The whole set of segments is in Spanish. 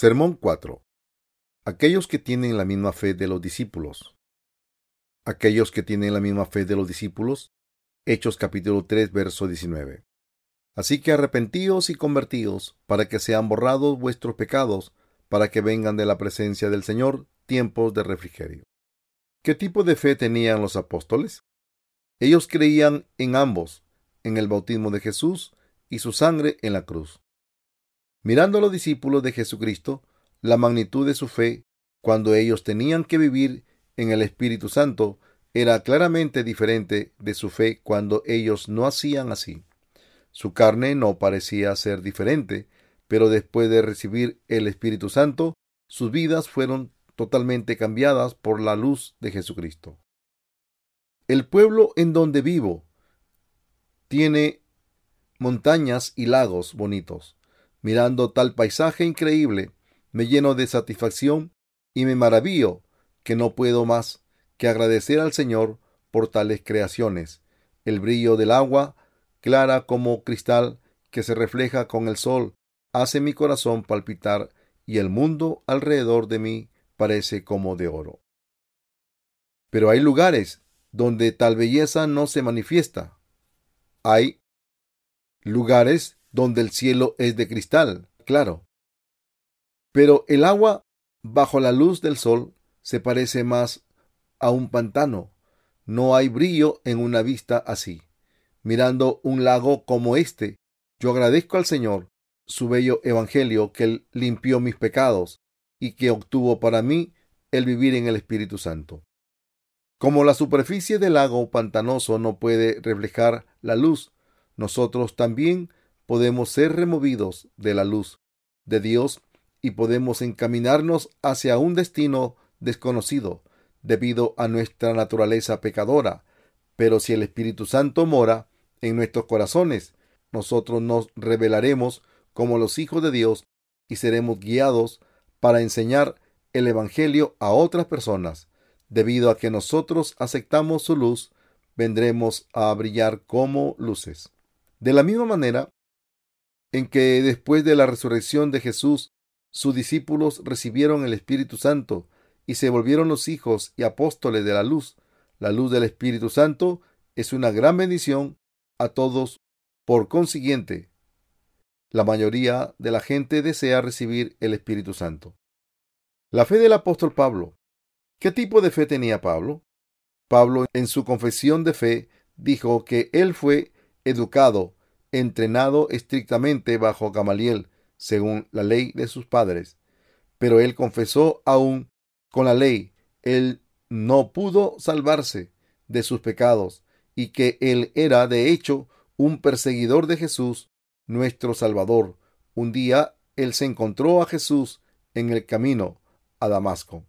Sermón 4. Aquellos que tienen la misma fe de los discípulos. Aquellos que tienen la misma fe de los discípulos. Hechos capítulo 3, verso 19. Así que arrepentíos y convertíos para que sean borrados vuestros pecados, para que vengan de la presencia del Señor tiempos de refrigerio. ¿Qué tipo de fe tenían los apóstoles? Ellos creían en ambos, en el bautismo de Jesús y su sangre en la cruz. Mirando a los discípulos de Jesucristo, la magnitud de su fe, cuando ellos tenían que vivir en el Espíritu Santo, era claramente diferente de su fe cuando ellos no hacían así. Su carne no parecía ser diferente, pero después de recibir el Espíritu Santo, sus vidas fueron totalmente cambiadas por la luz de Jesucristo. El pueblo en donde vivo tiene montañas y lagos bonitos. Mirando tal paisaje increíble, me lleno de satisfacción y me maravillo que no puedo más que agradecer al Señor por tales creaciones. El brillo del agua, clara como cristal que se refleja con el sol, hace mi corazón palpitar y el mundo alrededor de mí parece como de oro. Pero hay lugares donde tal belleza no se manifiesta. Hay lugares donde el cielo es de cristal, claro. Pero el agua bajo la luz del sol se parece más a un pantano. No hay brillo en una vista así. Mirando un lago como este, yo agradezco al Señor su bello evangelio que limpió mis pecados y que obtuvo para mí el vivir en el Espíritu Santo. Como la superficie del lago pantanoso no puede reflejar la luz, nosotros también podemos ser removidos de la luz de Dios y podemos encaminarnos hacia un destino desconocido debido a nuestra naturaleza pecadora. Pero si el Espíritu Santo mora en nuestros corazones, nosotros nos revelaremos como los hijos de Dios y seremos guiados para enseñar el Evangelio a otras personas. Debido a que nosotros aceptamos su luz, vendremos a brillar como luces. De la misma manera, en que después de la resurrección de Jesús, sus discípulos recibieron el Espíritu Santo y se volvieron los hijos y apóstoles de la luz. La luz del Espíritu Santo es una gran bendición a todos. Por consiguiente, la mayoría de la gente desea recibir el Espíritu Santo. La fe del apóstol Pablo. ¿Qué tipo de fe tenía Pablo? Pablo en su confesión de fe dijo que él fue educado entrenado estrictamente bajo Gamaliel, según la ley de sus padres. Pero él confesó aún con la ley, él no pudo salvarse de sus pecados y que él era de hecho un perseguidor de Jesús, nuestro Salvador. Un día él se encontró a Jesús en el camino a Damasco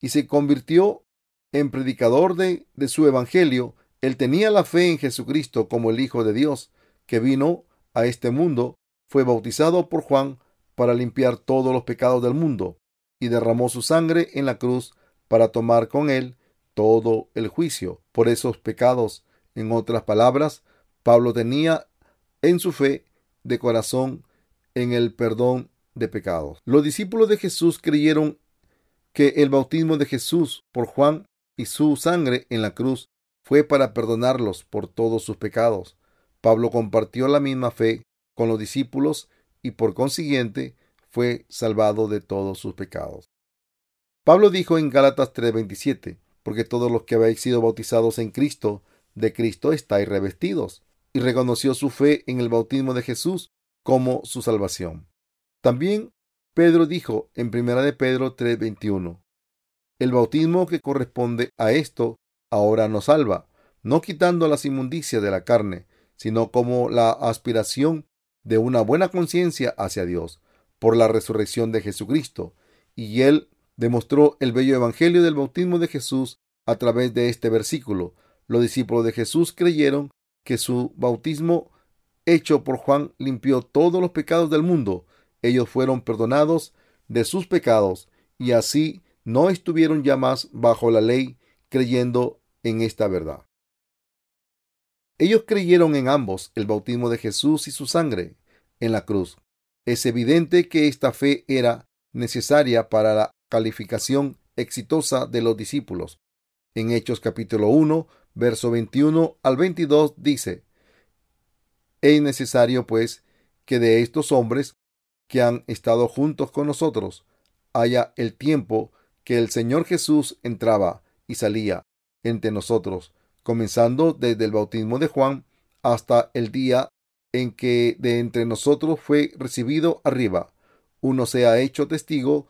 y se convirtió en predicador de, de su evangelio. Él tenía la fe en Jesucristo como el Hijo de Dios que vino a este mundo, fue bautizado por Juan para limpiar todos los pecados del mundo, y derramó su sangre en la cruz para tomar con él todo el juicio por esos pecados. En otras palabras, Pablo tenía en su fe de corazón en el perdón de pecados. Los discípulos de Jesús creyeron que el bautismo de Jesús por Juan y su sangre en la cruz fue para perdonarlos por todos sus pecados. Pablo compartió la misma fe con los discípulos y por consiguiente fue salvado de todos sus pecados. Pablo dijo en Gálatas 3:27, porque todos los que habéis sido bautizados en Cristo, de Cristo estáis revestidos, y reconoció su fe en el bautismo de Jesús como su salvación. También Pedro dijo en 1 de Pedro 3:21, el bautismo que corresponde a esto ahora nos salva, no quitando las inmundicias de la carne, sino como la aspiración de una buena conciencia hacia Dios por la resurrección de Jesucristo. Y él demostró el bello evangelio del bautismo de Jesús a través de este versículo. Los discípulos de Jesús creyeron que su bautismo hecho por Juan limpió todos los pecados del mundo. Ellos fueron perdonados de sus pecados y así no estuvieron ya más bajo la ley creyendo en esta verdad. Ellos creyeron en ambos, el bautismo de Jesús y su sangre en la cruz. Es evidente que esta fe era necesaria para la calificación exitosa de los discípulos. En Hechos capítulo 1, verso 21 al 22 dice, Es necesario, pues, que de estos hombres que han estado juntos con nosotros haya el tiempo que el Señor Jesús entraba y salía entre nosotros, comenzando desde el bautismo de Juan hasta el día en que de entre nosotros fue recibido arriba. Uno se ha hecho testigo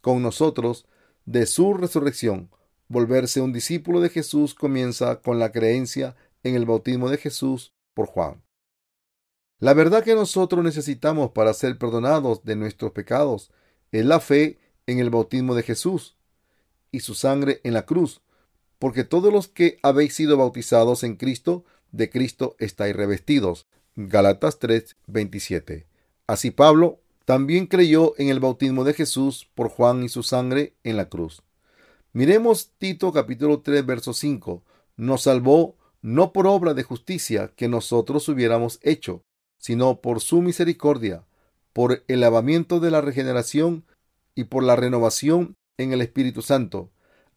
con nosotros de su resurrección. Volverse un discípulo de Jesús comienza con la creencia en el bautismo de Jesús por Juan. La verdad que nosotros necesitamos para ser perdonados de nuestros pecados es la fe en el bautismo de Jesús y su sangre en la cruz, porque todos los que habéis sido bautizados en Cristo, de Cristo estáis revestidos. Galatas 3, 27. Así Pablo también creyó en el bautismo de Jesús por Juan y su sangre en la cruz. Miremos Tito capítulo 3, verso 5. Nos salvó no por obra de justicia que nosotros hubiéramos hecho, sino por su misericordia, por el lavamiento de la regeneración y por la renovación en el Espíritu Santo.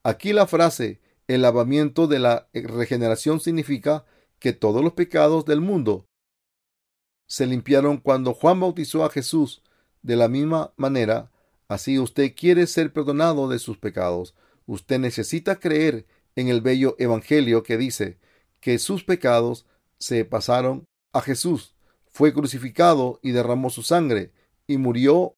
Aquí la frase el lavamiento de la regeneración significa que todos los pecados del mundo se limpiaron cuando Juan bautizó a Jesús. De la misma manera, así usted quiere ser perdonado de sus pecados. Usted necesita creer en el bello Evangelio que dice que sus pecados se pasaron a Jesús. Fue crucificado y derramó su sangre y murió.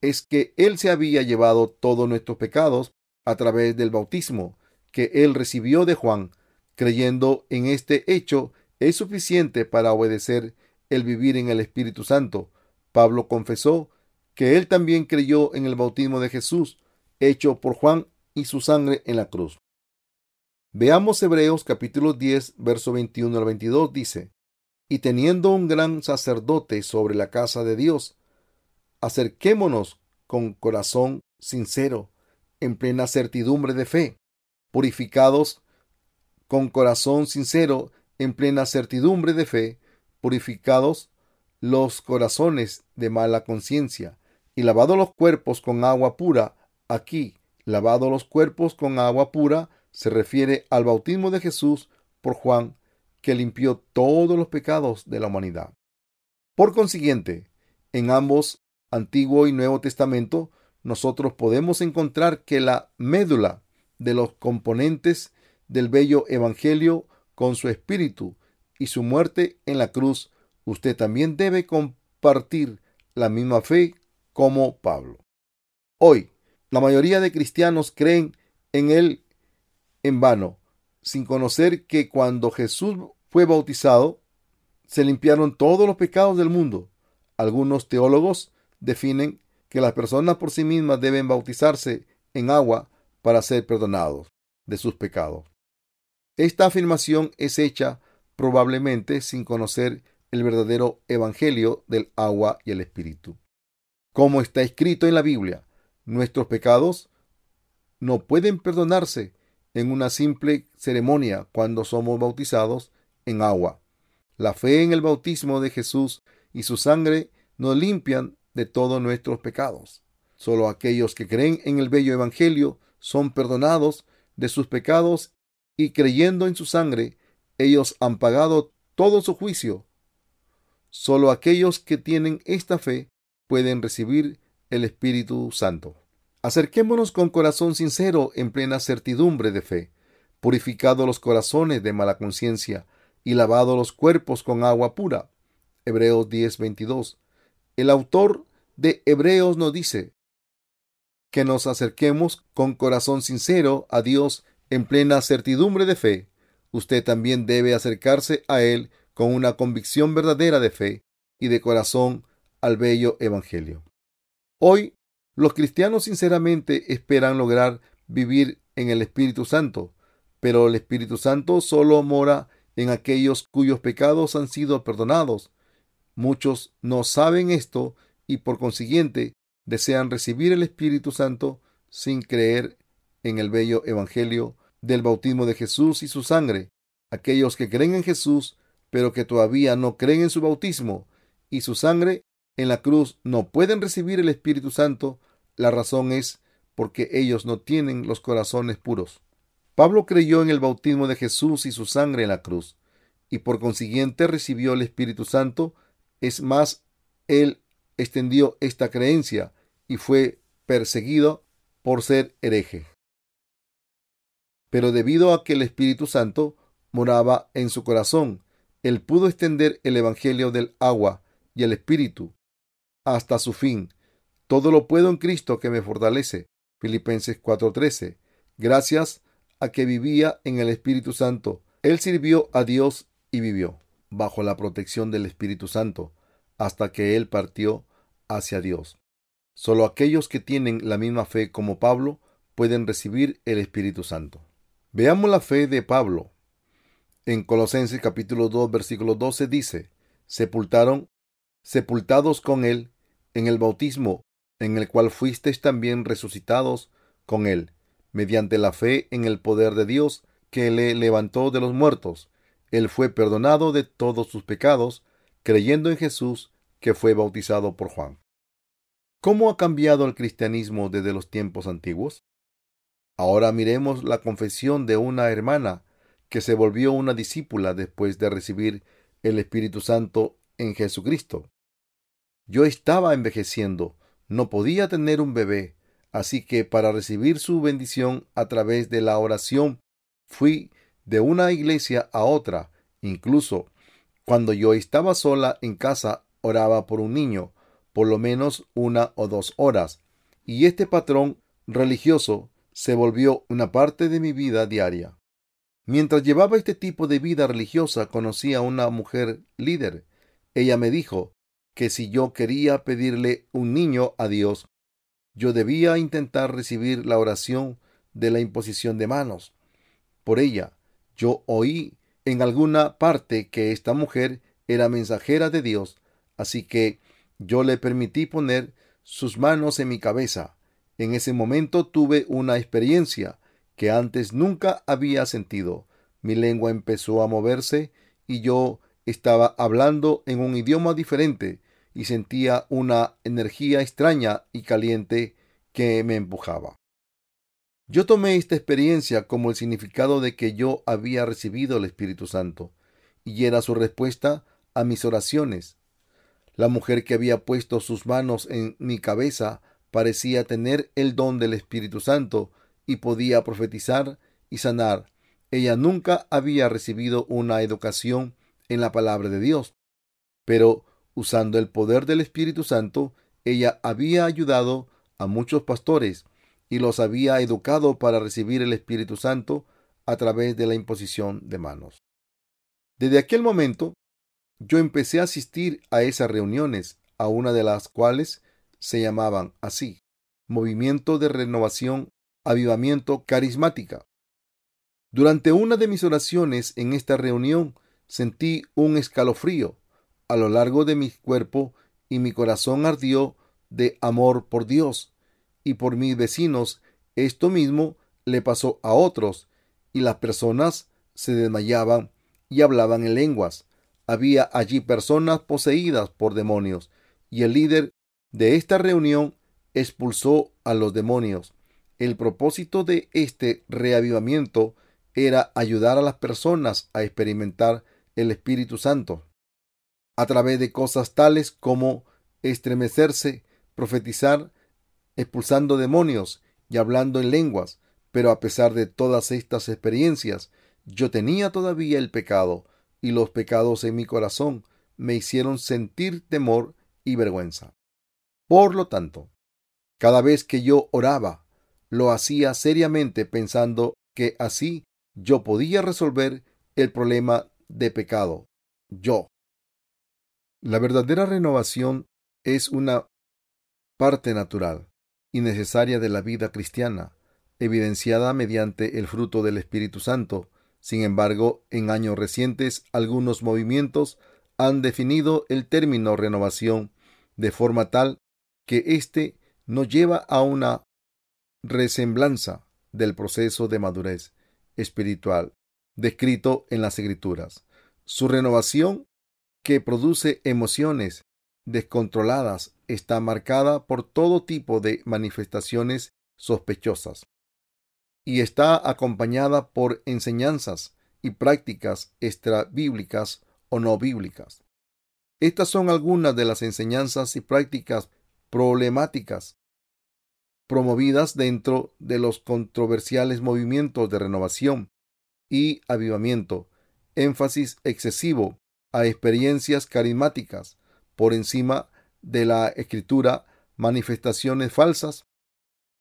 Es que Él se había llevado todos nuestros pecados a través del bautismo que Él recibió de Juan. Creyendo en este hecho es suficiente para obedecer el vivir en el Espíritu Santo. Pablo confesó que él también creyó en el bautismo de Jesús, hecho por Juan y su sangre en la cruz. Veamos Hebreos capítulo 10, verso 21 al 22 dice, Y teniendo un gran sacerdote sobre la casa de Dios, acerquémonos con corazón sincero, en plena certidumbre de fe, purificados con corazón sincero, en plena certidumbre de fe, purificados los corazones de mala conciencia, y lavados los cuerpos con agua pura. Aquí, lavado los cuerpos con agua pura, se refiere al bautismo de Jesús por Juan, que limpió todos los pecados de la humanidad. Por consiguiente, en ambos Antiguo y Nuevo Testamento, nosotros podemos encontrar que la médula de los componentes del bello Evangelio con su espíritu y su muerte en la cruz, usted también debe compartir la misma fe como Pablo. Hoy, la mayoría de cristianos creen en él en vano, sin conocer que cuando Jesús fue bautizado, se limpiaron todos los pecados del mundo. Algunos teólogos definen que las personas por sí mismas deben bautizarse en agua para ser perdonados de sus pecados. Esta afirmación es hecha probablemente sin conocer el verdadero evangelio del agua y el espíritu. Como está escrito en la Biblia, nuestros pecados no pueden perdonarse en una simple ceremonia cuando somos bautizados en agua. La fe en el bautismo de Jesús y su sangre nos limpian de todos nuestros pecados. Solo aquellos que creen en el bello evangelio son perdonados de sus pecados y creyendo en su sangre, ellos han pagado todo su juicio. Solo aquellos que tienen esta fe pueden recibir el Espíritu Santo. Acerquémonos con corazón sincero en plena certidumbre de fe, purificado los corazones de mala conciencia y lavado los cuerpos con agua pura. Hebreos 10:22. El autor de Hebreos nos dice, que nos acerquemos con corazón sincero a Dios en plena certidumbre de fe. Usted también debe acercarse a Él con una convicción verdadera de fe y de corazón al bello Evangelio. Hoy, los cristianos sinceramente esperan lograr vivir en el Espíritu Santo, pero el Espíritu Santo solo mora en aquellos cuyos pecados han sido perdonados. Muchos no saben esto y por consiguiente desean recibir el Espíritu Santo sin creer en el bello Evangelio del bautismo de Jesús y su sangre. Aquellos que creen en Jesús, pero que todavía no creen en su bautismo y su sangre en la cruz, no pueden recibir el Espíritu Santo La razón es porque ellos no tienen los corazones puros. Pablo creyó en el bautismo de Jesús y su sangre en la cruz, y por consiguiente recibió el Espíritu Santo. Es más, él extendió esta creencia y fue perseguido por ser hereje. Pero debido a que el Espíritu Santo moraba en su corazón, él pudo extender el Evangelio del agua y el Espíritu hasta su fin. Todo lo puedo en Cristo que me fortalece. Filipenses 4:13. Gracias a que vivía en el Espíritu Santo, él sirvió a Dios y vivió bajo la protección del Espíritu Santo hasta que él partió hacia Dios. Solo aquellos que tienen la misma fe como Pablo pueden recibir el Espíritu Santo. Veamos la fe de Pablo. En Colosenses capítulo 2 versículo 12 dice, sepultaron, sepultados con él en el bautismo, en el cual fuisteis también resucitados con él, mediante la fe en el poder de Dios que le levantó de los muertos. Él fue perdonado de todos sus pecados, creyendo en Jesús, que fue bautizado por Juan. ¿Cómo ha cambiado el cristianismo desde los tiempos antiguos? Ahora miremos la confesión de una hermana que se volvió una discípula después de recibir el Espíritu Santo en Jesucristo. Yo estaba envejeciendo, no podía tener un bebé, así que para recibir su bendición a través de la oración fui de una iglesia a otra, incluso cuando yo estaba sola en casa oraba por un niño, por lo menos una o dos horas, y este patrón religioso se volvió una parte de mi vida diaria. Mientras llevaba este tipo de vida religiosa conocí a una mujer líder. Ella me dijo que si yo quería pedirle un niño a Dios, yo debía intentar recibir la oración de la imposición de manos. Por ella, yo oí en alguna parte que esta mujer era mensajera de Dios, así que yo le permití poner sus manos en mi cabeza. En ese momento tuve una experiencia que antes nunca había sentido. Mi lengua empezó a moverse y yo estaba hablando en un idioma diferente y sentía una energía extraña y caliente que me empujaba. Yo tomé esta experiencia como el significado de que yo había recibido el Espíritu Santo, y era su respuesta a mis oraciones. La mujer que había puesto sus manos en mi cabeza parecía tener el don del Espíritu Santo y podía profetizar y sanar. Ella nunca había recibido una educación en la palabra de Dios, pero usando el poder del Espíritu Santo, ella había ayudado a muchos pastores y los había educado para recibir el Espíritu Santo a través de la imposición de manos. Desde aquel momento, yo empecé a asistir a esas reuniones, a una de las cuales se llamaban así, Movimiento de Renovación, Avivamiento Carismática. Durante una de mis oraciones en esta reunión sentí un escalofrío a lo largo de mi cuerpo y mi corazón ardió de amor por Dios y por mis vecinos. Esto mismo le pasó a otros y las personas se desmayaban y hablaban en lenguas había allí personas poseídas por demonios, y el líder de esta reunión expulsó a los demonios. El propósito de este reavivamiento era ayudar a las personas a experimentar el Espíritu Santo a través de cosas tales como estremecerse, profetizar, expulsando demonios y hablando en lenguas. Pero a pesar de todas estas experiencias, yo tenía todavía el pecado y los pecados en mi corazón me hicieron sentir temor y vergüenza. Por lo tanto, cada vez que yo oraba, lo hacía seriamente pensando que así yo podía resolver el problema de pecado. Yo. La verdadera renovación es una parte natural y necesaria de la vida cristiana, evidenciada mediante el fruto del Espíritu Santo sin embargo, en años recientes algunos movimientos han definido el término renovación de forma tal que éste no lleva a una resemblanza del proceso de madurez espiritual descrito en las escrituras. Su renovación, que produce emociones descontroladas, está marcada por todo tipo de manifestaciones sospechosas y está acompañada por enseñanzas y prácticas extrabíblicas o no bíblicas. Estas son algunas de las enseñanzas y prácticas problemáticas promovidas dentro de los controversiales movimientos de renovación y avivamiento, énfasis excesivo a experiencias carismáticas por encima de la escritura, manifestaciones falsas,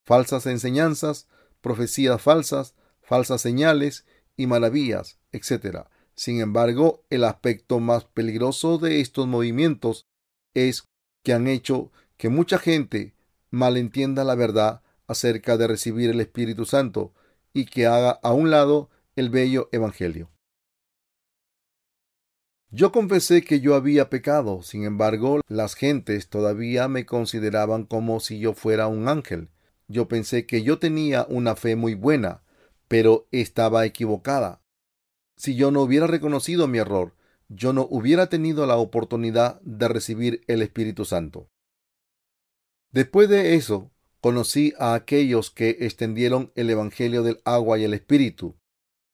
falsas enseñanzas, profecías falsas, falsas señales y maravillas, etc. Sin embargo, el aspecto más peligroso de estos movimientos es que han hecho que mucha gente malentienda la verdad acerca de recibir el Espíritu Santo y que haga a un lado el bello Evangelio. Yo confesé que yo había pecado, sin embargo, las gentes todavía me consideraban como si yo fuera un ángel. Yo pensé que yo tenía una fe muy buena, pero estaba equivocada. Si yo no hubiera reconocido mi error, yo no hubiera tenido la oportunidad de recibir el Espíritu Santo. Después de eso, conocí a aquellos que extendieron el Evangelio del agua y el Espíritu,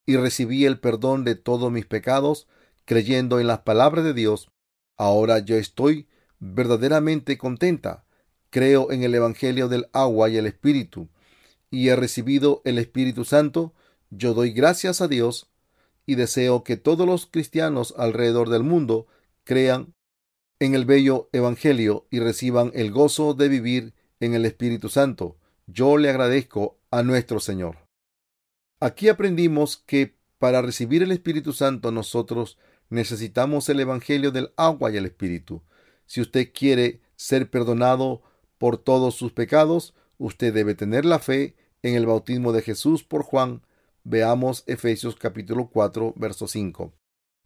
y recibí el perdón de todos mis pecados creyendo en las palabras de Dios, ahora yo estoy verdaderamente contenta. Creo en el Evangelio del agua y el Espíritu, y he recibido el Espíritu Santo. Yo doy gracias a Dios y deseo que todos los cristianos alrededor del mundo crean en el bello Evangelio y reciban el gozo de vivir en el Espíritu Santo. Yo le agradezco a nuestro Señor. Aquí aprendimos que para recibir el Espíritu Santo nosotros necesitamos el Evangelio del agua y el Espíritu. Si usted quiere ser perdonado por todos sus pecados, usted debe tener la fe en el bautismo de Jesús por Juan. Veamos Efesios capítulo 4, verso 5.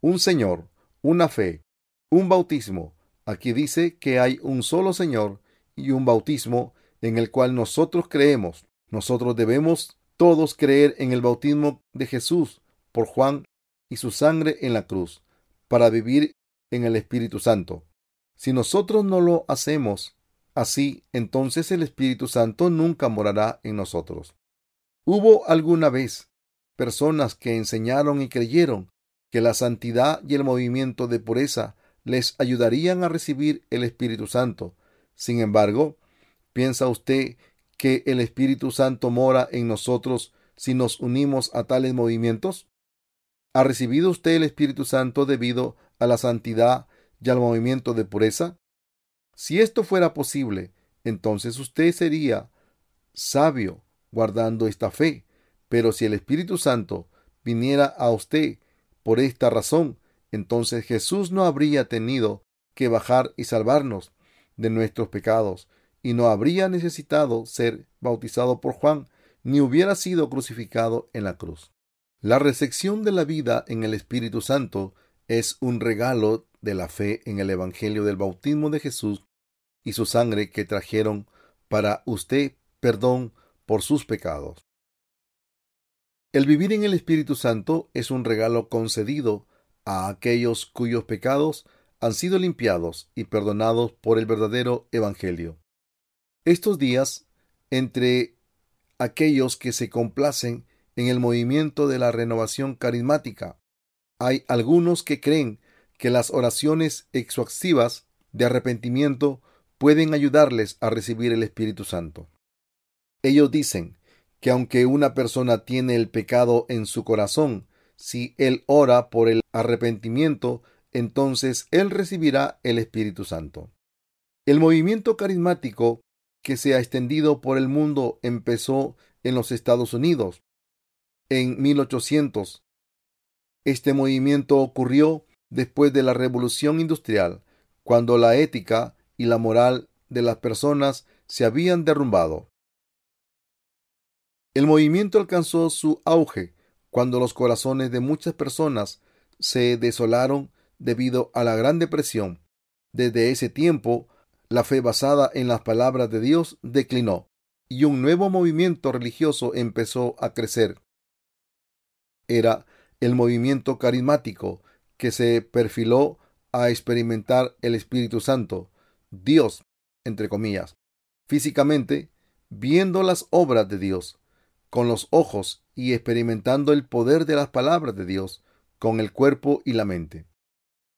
Un Señor, una fe, un bautismo. Aquí dice que hay un solo Señor y un bautismo en el cual nosotros creemos. Nosotros debemos todos creer en el bautismo de Jesús por Juan y su sangre en la cruz para vivir en el Espíritu Santo. Si nosotros no lo hacemos así, entonces el Espíritu Santo nunca morará en nosotros. Hubo alguna vez personas que enseñaron y creyeron que la santidad y el movimiento de pureza les ayudarían a recibir el Espíritu Santo. Sin embargo, ¿piensa usted que el Espíritu Santo mora en nosotros si nos unimos a tales movimientos? ¿Ha recibido usted el Espíritu Santo debido a la santidad y al movimiento de pureza? Si esto fuera posible, entonces usted sería sabio guardando esta fe. Pero si el Espíritu Santo viniera a usted por esta razón, entonces Jesús no habría tenido que bajar y salvarnos de nuestros pecados, y no habría necesitado ser bautizado por Juan, ni hubiera sido crucificado en la cruz. La recepción de la vida en el Espíritu Santo es un regalo de la fe en el Evangelio del bautismo de Jesús y su sangre que trajeron para usted perdón por sus pecados. El vivir en el Espíritu Santo es un regalo concedido a aquellos cuyos pecados han sido limpiados y perdonados por el verdadero Evangelio. Estos días, entre aquellos que se complacen en el movimiento de la renovación carismática. Hay algunos que creen que las oraciones exhaustivas de arrepentimiento pueden ayudarles a recibir el Espíritu Santo. Ellos dicen que aunque una persona tiene el pecado en su corazón, si él ora por el arrepentimiento, entonces él recibirá el Espíritu Santo. El movimiento carismático que se ha extendido por el mundo empezó en los Estados Unidos en 1800. Este movimiento ocurrió después de la Revolución Industrial, cuando la ética y la moral de las personas se habían derrumbado. El movimiento alcanzó su auge cuando los corazones de muchas personas se desolaron debido a la Gran Depresión. Desde ese tiempo, la fe basada en las palabras de Dios declinó y un nuevo movimiento religioso empezó a crecer era el movimiento carismático que se perfiló a experimentar el Espíritu Santo. Dios entre comillas, físicamente, viendo las obras de Dios con los ojos y experimentando el poder de las palabras de Dios con el cuerpo y la mente.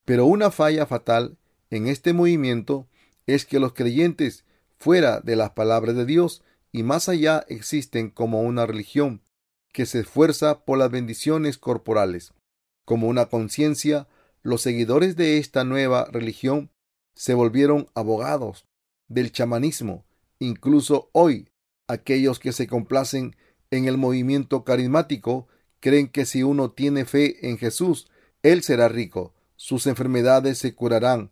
Pero una falla fatal en este movimiento es que los creyentes fuera de las palabras de Dios y más allá existen como una religión que se esfuerza por las bendiciones corporales. Como una conciencia, los seguidores de esta nueva religión se volvieron abogados del chamanismo. Incluso hoy, aquellos que se complacen en el movimiento carismático creen que si uno tiene fe en Jesús, Él será rico, sus enfermedades se curarán,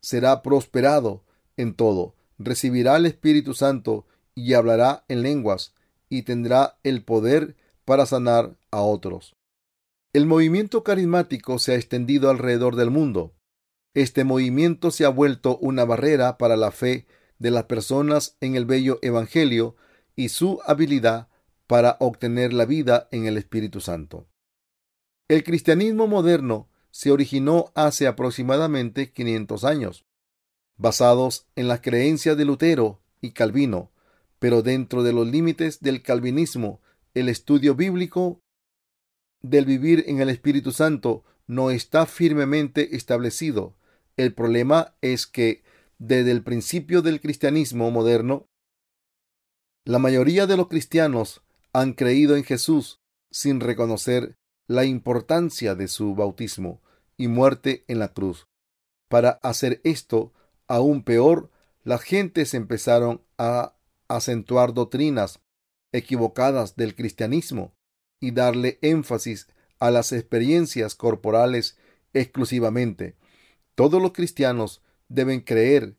será prosperado en todo, recibirá el Espíritu Santo y hablará en lenguas y tendrá el poder para sanar a otros. El movimiento carismático se ha extendido alrededor del mundo. Este movimiento se ha vuelto una barrera para la fe de las personas en el bello Evangelio y su habilidad para obtener la vida en el Espíritu Santo. El cristianismo moderno se originó hace aproximadamente 500 años, basados en las creencias de Lutero y Calvino, pero dentro de los límites del calvinismo, el estudio bíblico del vivir en el Espíritu Santo no está firmemente establecido. El problema es que desde el principio del cristianismo moderno, la mayoría de los cristianos han creído en Jesús sin reconocer la importancia de su bautismo y muerte en la cruz. Para hacer esto aún peor, las gentes empezaron a acentuar doctrinas equivocadas del cristianismo y darle énfasis a las experiencias corporales exclusivamente. Todos los cristianos deben creer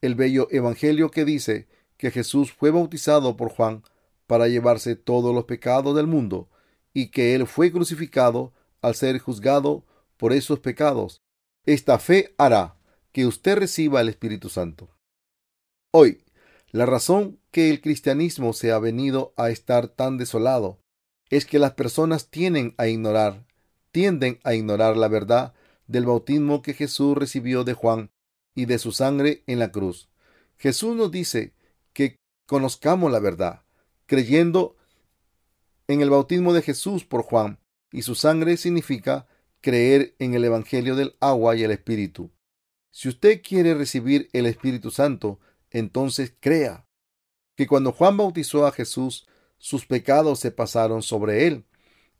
el bello evangelio que dice que Jesús fue bautizado por Juan para llevarse todos los pecados del mundo y que Él fue crucificado al ser juzgado por esos pecados. Esta fe hará que usted reciba el Espíritu Santo. Hoy, la razón que el cristianismo se ha venido a estar tan desolado es que las personas tienden a ignorar, tienden a ignorar la verdad del bautismo que Jesús recibió de Juan y de su sangre en la cruz. Jesús nos dice que conozcamos la verdad creyendo en el bautismo de Jesús por Juan y su sangre significa creer en el Evangelio del agua y el Espíritu. Si usted quiere recibir el Espíritu Santo, entonces crea que cuando Juan bautizó a Jesús, sus pecados se pasaron sobre él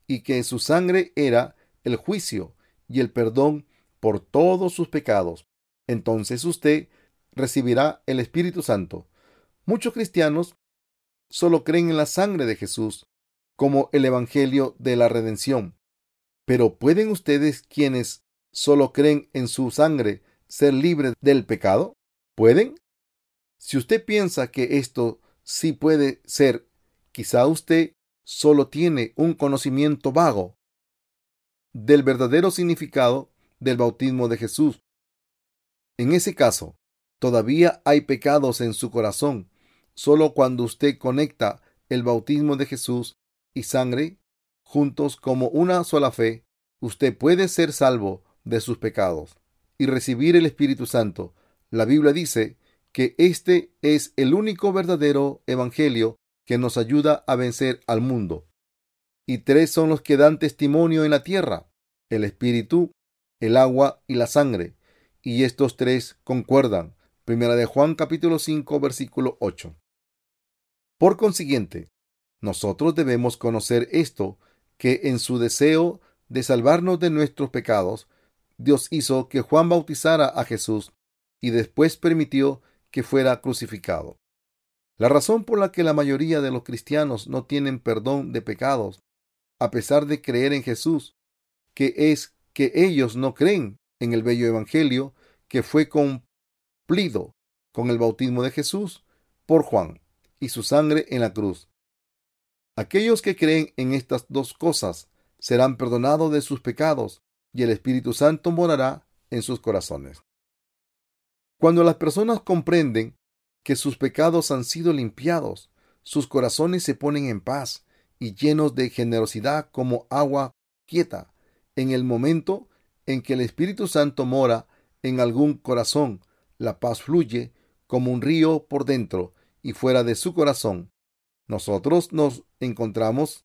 y que su sangre era el juicio y el perdón por todos sus pecados. Entonces usted recibirá el Espíritu Santo. Muchos cristianos solo creen en la sangre de Jesús como el Evangelio de la redención. Pero ¿pueden ustedes quienes solo creen en su sangre ser libres del pecado? ¿Pueden? Si usted piensa que esto sí puede ser, quizá usted solo tiene un conocimiento vago del verdadero significado del bautismo de Jesús. En ese caso, todavía hay pecados en su corazón Solo cuando usted conecta el bautismo de Jesús y sangre juntos como una sola fe, usted puede ser salvo de sus pecados y recibir el Espíritu Santo. La Biblia dice que este es el único verdadero evangelio que nos ayuda a vencer al mundo. Y tres son los que dan testimonio en la tierra, el Espíritu, el agua y la sangre. Y estos tres concuerdan. Primera de Juan capítulo 5 versículo 8. Por consiguiente, nosotros debemos conocer esto, que en su deseo de salvarnos de nuestros pecados, Dios hizo que Juan bautizara a Jesús y después permitió que fuera crucificado. La razón por la que la mayoría de los cristianos no tienen perdón de pecados, a pesar de creer en Jesús, que es que ellos no creen en el bello Evangelio que fue cumplido con el bautismo de Jesús por Juan y su sangre en la cruz. Aquellos que creen en estas dos cosas serán perdonados de sus pecados y el Espíritu Santo morará en sus corazones. Cuando las personas comprenden que sus pecados han sido limpiados, sus corazones se ponen en paz y llenos de generosidad como agua quieta. En el momento en que el Espíritu Santo mora en algún corazón, la paz fluye como un río por dentro y fuera de su corazón. Nosotros nos encontramos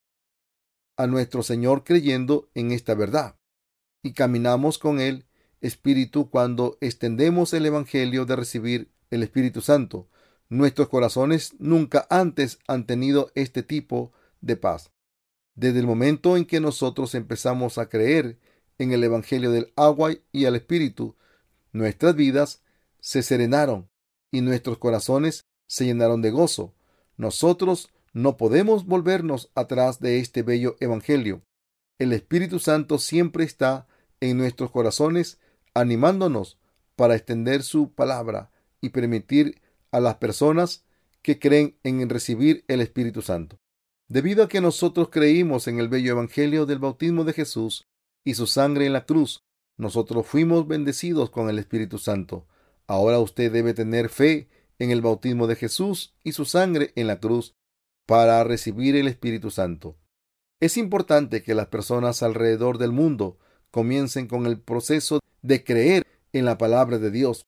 a nuestro Señor creyendo en esta verdad y caminamos con el Espíritu cuando extendemos el Evangelio de recibir el Espíritu Santo. Nuestros corazones nunca antes han tenido este tipo de paz. Desde el momento en que nosotros empezamos a creer en el Evangelio del agua y el Espíritu, nuestras vidas se serenaron y nuestros corazones se llenaron de gozo. Nosotros no podemos volvernos atrás de este bello Evangelio. El Espíritu Santo siempre está en nuestros corazones animándonos para extender su palabra y permitir a las personas que creen en recibir el Espíritu Santo. Debido a que nosotros creímos en el bello Evangelio del bautismo de Jesús y su sangre en la cruz, nosotros fuimos bendecidos con el Espíritu Santo. Ahora usted debe tener fe en el bautismo de Jesús y su sangre en la cruz para recibir el Espíritu Santo. Es importante que las personas alrededor del mundo comiencen con el proceso de creer en la palabra de Dios,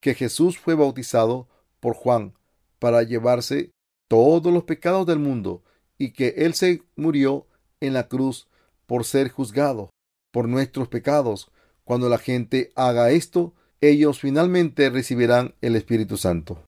que Jesús fue bautizado por Juan para llevarse todos los pecados del mundo y que Él se murió en la cruz por ser juzgado por nuestros pecados. Cuando la gente haga esto, ellos finalmente recibirán el Espíritu Santo.